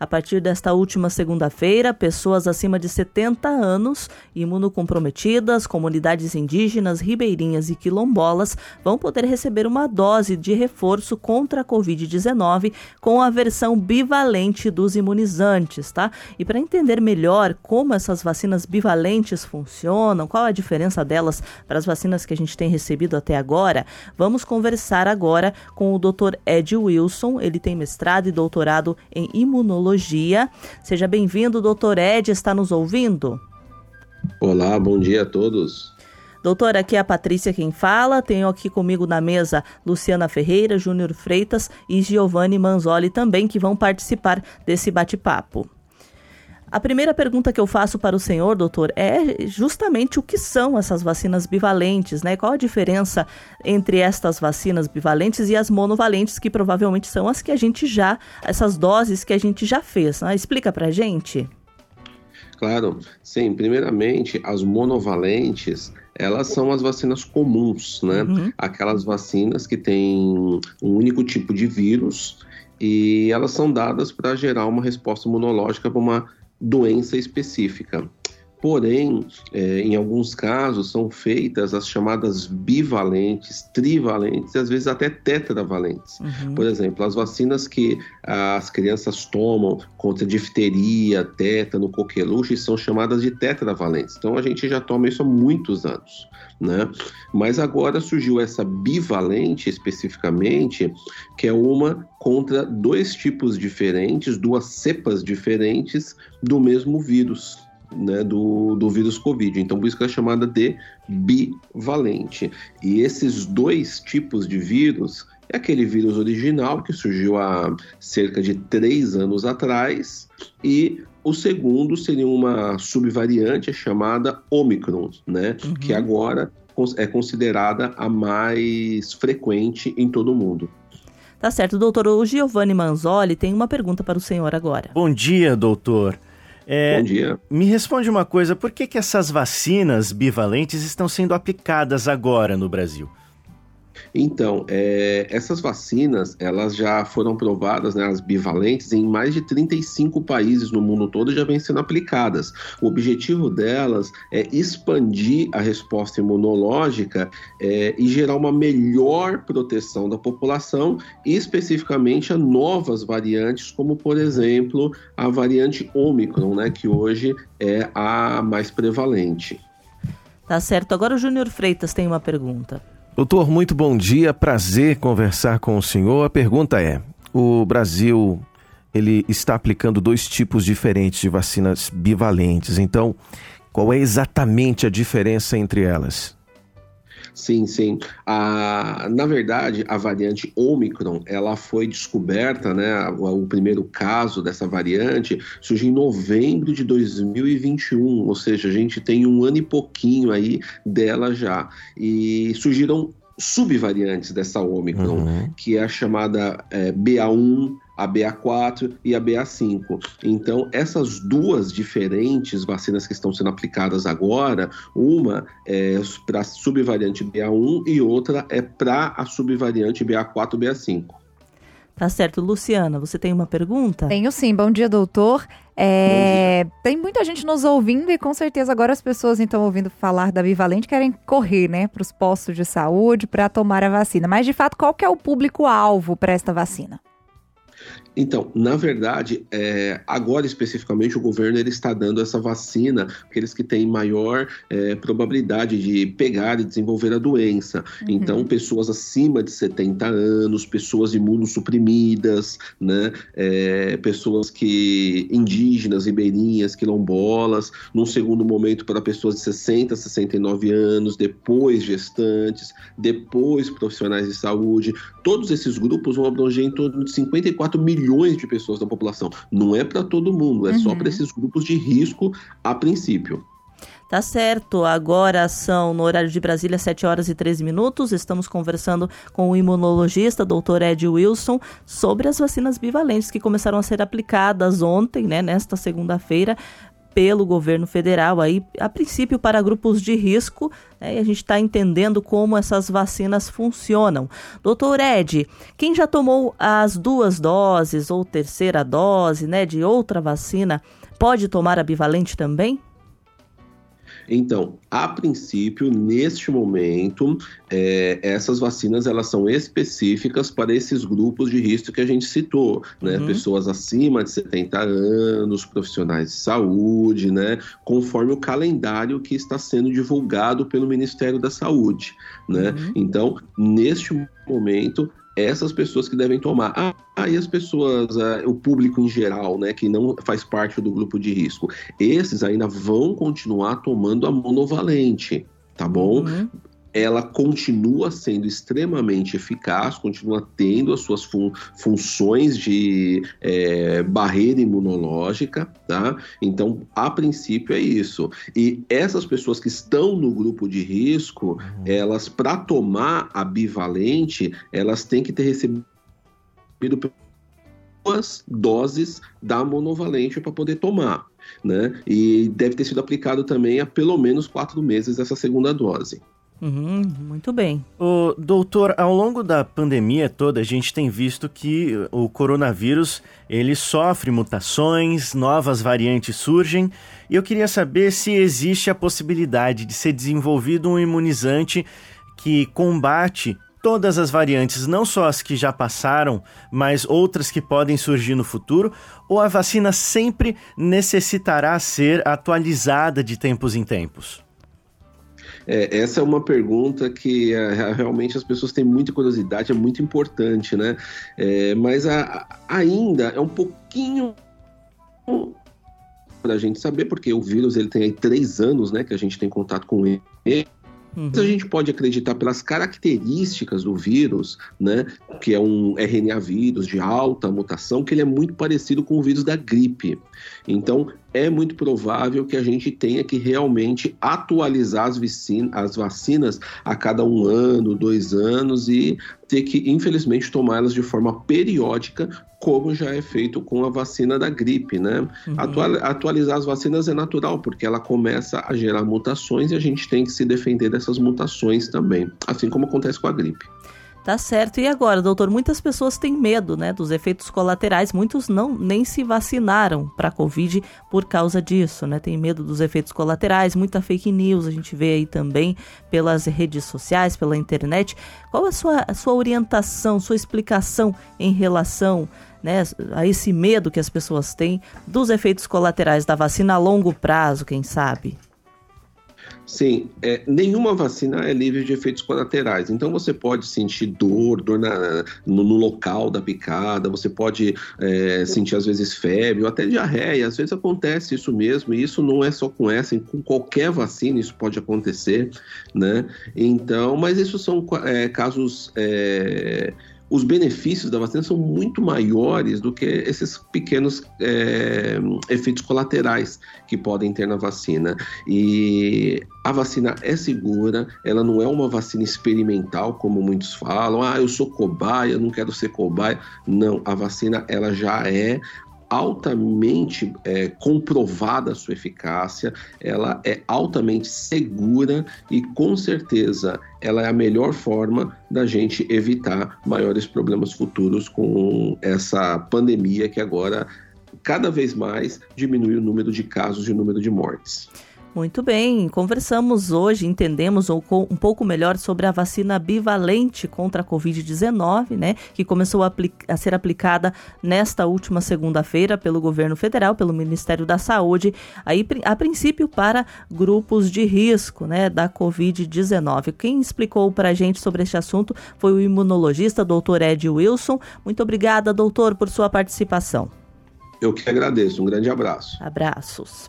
A partir desta última segunda-feira, pessoas acima de 70 anos, imunocomprometidas, comunidades indígenas, ribeirinhas e quilombolas vão poder receber uma dose de reforço contra a Covid-19 com a versão bivalente dos imunizantes, tá? E para entender melhor como essas vacinas bivalentes funcionam, qual a diferença delas para as vacinas que a gente tem recebido até agora, vamos conversar agora com o Dr. Ed Wilson. Ele tem mestrado e doutorado em imunologia Seja bem-vindo, doutor Ed, está nos ouvindo? Olá, bom dia a todos. Doutor, aqui é a Patrícia quem fala. Tenho aqui comigo na mesa Luciana Ferreira, Júnior Freitas e Giovanni Manzoli também, que vão participar desse bate-papo. A primeira pergunta que eu faço para o senhor, doutor, é justamente o que são essas vacinas bivalentes, né? Qual a diferença entre estas vacinas bivalentes e as monovalentes, que provavelmente são as que a gente já, essas doses que a gente já fez, né? Explica pra gente. Claro, sim. Primeiramente, as monovalentes, elas são as vacinas comuns, né? Uhum. Aquelas vacinas que têm um único tipo de vírus e elas são dadas para gerar uma resposta imunológica para uma doença específica. Porém, é, em alguns casos, são feitas as chamadas bivalentes, trivalentes e às vezes até tetravalentes. Uhum. Por exemplo, as vacinas que as crianças tomam contra difteria, tétano, coqueluche são chamadas de tetravalentes. Então a gente já toma isso há muitos anos. Né? Mas agora surgiu essa bivalente especificamente, que é uma contra dois tipos diferentes, duas cepas diferentes do mesmo vírus né, do, do vírus Covid. Então, por isso que é chamada de bivalente. E esses dois tipos de vírus é aquele vírus original que surgiu há cerca de três anos atrás e o segundo seria uma subvariante chamada Omicron, né? Uhum. Que agora é considerada a mais frequente em todo o mundo. Tá certo, doutor. O Giovanni Manzoli tem uma pergunta para o senhor agora. Bom dia, doutor. É, Bom dia. Me responde uma coisa, por que, que essas vacinas bivalentes estão sendo aplicadas agora no Brasil? Então, é, essas vacinas, elas já foram provadas, né, as bivalentes, em mais de 35 países no mundo todo já vêm sendo aplicadas. O objetivo delas é expandir a resposta imunológica é, e gerar uma melhor proteção da população, especificamente a novas variantes, como, por exemplo, a variante Omicron, né, que hoje é a mais prevalente. Tá certo. Agora o Júnior Freitas tem uma pergunta. Doutor, muito bom dia. Prazer conversar com o senhor. A pergunta é: o Brasil ele está aplicando dois tipos diferentes de vacinas bivalentes. Então, qual é exatamente a diferença entre elas? Sim, sim. A, na verdade, a variante Omicron, ela foi descoberta, né? O, o primeiro caso dessa variante surgiu em novembro de 2021, ou seja, a gente tem um ano e pouquinho aí dela já. E surgiram subvariantes dessa Omicron, uhum. que é a chamada é, BA1, a BA4 e a BA5. Então, essas duas diferentes vacinas que estão sendo aplicadas agora, uma é para a subvariante BA1 e outra é para a subvariante BA4 BA5. Tá certo. Luciana, você tem uma pergunta? Tenho sim. Bom dia, doutor. É, tem muita gente nos ouvindo e com certeza agora as pessoas então ouvindo falar da Bivalente querem correr, né, para os postos de saúde para tomar a vacina. Mas de fato, qual que é o público-alvo para esta vacina? Então, na verdade, é, agora especificamente o governo ele está dando essa vacina aqueles que têm maior é, probabilidade de pegar e desenvolver a doença. Uhum. Então, pessoas acima de 70 anos, pessoas imunossuprimidas, né, é, pessoas que indígenas, ribeirinhas, quilombolas, num segundo momento para pessoas de 60, 69 anos, depois gestantes, depois profissionais de saúde. Todos esses grupos vão abranger em torno de 54 milhões milhões de pessoas da população. Não é para todo mundo, é uhum. só para esses grupos de risco a princípio. Tá certo, agora são no horário de Brasília 7 horas e 13 minutos. Estamos conversando com o imunologista Dr. Ed Wilson sobre as vacinas bivalentes que começaram a ser aplicadas ontem, né, nesta segunda-feira, pelo governo federal, aí, a princípio para grupos de risco, né, e a gente está entendendo como essas vacinas funcionam. Doutor Ed, quem já tomou as duas doses ou terceira dose né, de outra vacina, pode tomar a bivalente também? Então, a princípio, neste momento, é, essas vacinas elas são específicas para esses grupos de risco que a gente citou, né? Uhum. Pessoas acima de 70 anos, profissionais de saúde, né? Conforme o calendário que está sendo divulgado pelo Ministério da Saúde, né? Uhum. Então, neste momento, essas pessoas que devem tomar. Ah, e as pessoas, ah, o público em geral, né, que não faz parte do grupo de risco, esses ainda vão continuar tomando a monovalente, tá bom? Uhum ela continua sendo extremamente eficaz, continua tendo as suas fun funções de é, barreira imunológica, tá? Então, a princípio é isso. E essas pessoas que estão no grupo de risco, uhum. elas, para tomar a bivalente, elas têm que ter recebido duas doses da monovalente para poder tomar, né? E deve ter sido aplicado também há pelo menos quatro meses essa segunda dose. Uhum, muito bem. O doutor, ao longo da pandemia toda, a gente tem visto que o coronavírus ele sofre mutações, novas variantes surgem, e eu queria saber se existe a possibilidade de ser desenvolvido um imunizante que combate todas as variantes, não só as que já passaram, mas outras que podem surgir no futuro, ou a vacina sempre necessitará ser atualizada de tempos em tempos? É, essa é uma pergunta que é, realmente as pessoas têm muita curiosidade, é muito importante, né? É, mas a, ainda é um pouquinho para a gente saber, porque o vírus ele tem aí três anos, né, que a gente tem contato com ele. Uhum. A gente pode acreditar pelas características do vírus, né, que é um RNA vírus de alta mutação, que ele é muito parecido com o vírus da gripe. Então, é muito provável que a gente tenha que realmente atualizar as, as vacinas a cada um ano, dois anos e ter que, infelizmente, tomá-las de forma periódica, como já é feito com a vacina da gripe, né? Uhum. atualizar as vacinas é natural, porque ela começa a gerar mutações e a gente tem que se defender dessas mutações também, assim como acontece com a gripe. Tá certo. E agora, doutor, muitas pessoas têm medo, né, dos efeitos colaterais. Muitos não nem se vacinaram para a Covid por causa disso, né? Tem medo dos efeitos colaterais, muita fake news a gente vê aí também pelas redes sociais, pela internet. Qual a sua, a sua orientação, sua explicação em relação né, a esse medo que as pessoas têm dos efeitos colaterais da vacina a longo prazo, quem sabe? Sim, é, nenhuma vacina é livre de efeitos colaterais. Então você pode sentir dor, dor na, no, no, local da picada, você pode é, sentir às vezes febre ou até diarreia. Às vezes acontece isso mesmo, e isso não é só com essa, com qualquer vacina isso pode acontecer, né? Então, mas isso são é, casos é, os benefícios da vacina são muito maiores do que esses pequenos é, efeitos colaterais que podem ter na vacina. E a vacina é segura, ela não é uma vacina experimental, como muitos falam. Ah, eu sou cobaia, não quero ser cobaia. Não, a vacina ela já é altamente é, comprovada a sua eficácia, ela é altamente segura e com certeza ela é a melhor forma da gente evitar maiores problemas futuros com essa pandemia que agora cada vez mais diminui o número de casos e o número de mortes. Muito bem, conversamos hoje, entendemos um pouco melhor sobre a vacina bivalente contra a Covid-19, né, que começou a, a, ser aplicada nesta última segunda-feira pelo governo federal, pelo Ministério da Saúde, aí, a princípio para grupos de risco, né, da Covid-19. Quem explicou para a gente sobre este assunto foi o imunologista Dr. Ed Wilson. Muito obrigada, doutor, por sua participação. Eu que agradeço. Um grande abraço. Abraços.